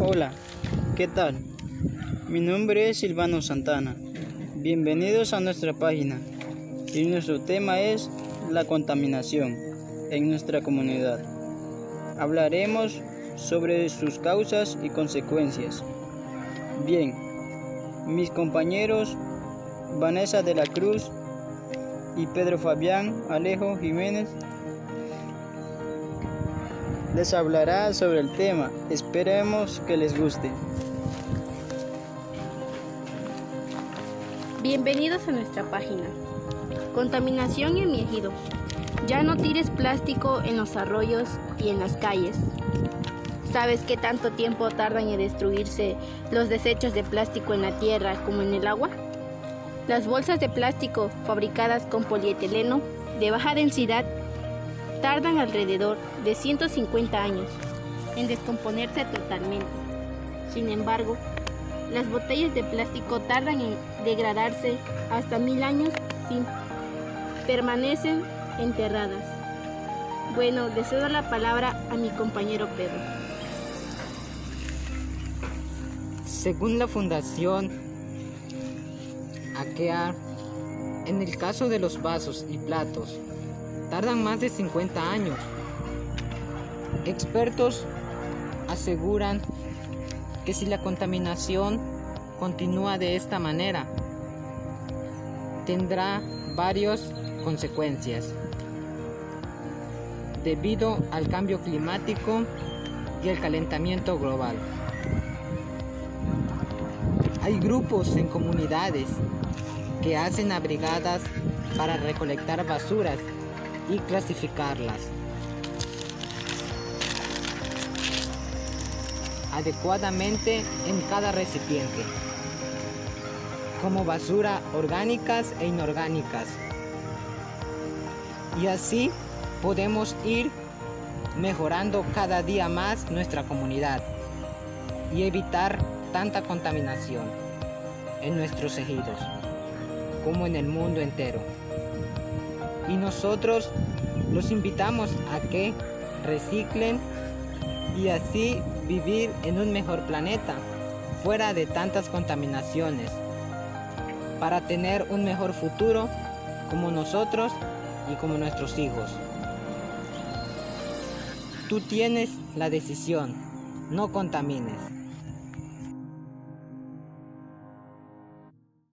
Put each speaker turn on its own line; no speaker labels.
Hola, ¿qué tal? Mi nombre es Silvano Santana. Bienvenidos a nuestra página y nuestro tema es la contaminación en nuestra comunidad. Hablaremos sobre sus causas y consecuencias. Bien, mis compañeros Vanessa de la Cruz y Pedro Fabián Alejo Jiménez les hablará sobre el tema. Esperemos que les guste.
Bienvenidos a nuestra página. Contaminación en mi ejido. Ya no tires plástico en los arroyos y en las calles. ¿Sabes qué tanto tiempo tardan en destruirse los desechos de plástico en la tierra como en el agua? Las bolsas de plástico fabricadas con polietileno de baja densidad tardan alrededor de 150 años en descomponerse totalmente. Sin embargo, las botellas de plástico tardan en degradarse hasta mil años sin permanecen enterradas. Bueno, le cedo la palabra a mi compañero Pedro.
Según la Fundación AKEA, en el caso de los vasos y platos, tardan más de 50 años. Expertos aseguran que si la contaminación continúa de esta manera, tendrá varias consecuencias debido al cambio climático y el calentamiento global. Hay grupos en comunidades que hacen abrigadas para recolectar basuras y clasificarlas adecuadamente en cada recipiente, como basura orgánicas e inorgánicas. Y así podemos ir mejorando cada día más nuestra comunidad y evitar tanta contaminación en nuestros ejidos como en el mundo entero. Y nosotros los invitamos a que reciclen y así vivir en un mejor planeta, fuera de tantas contaminaciones, para tener un mejor futuro como nosotros y como nuestros hijos. Tú tienes la decisión, no contamines.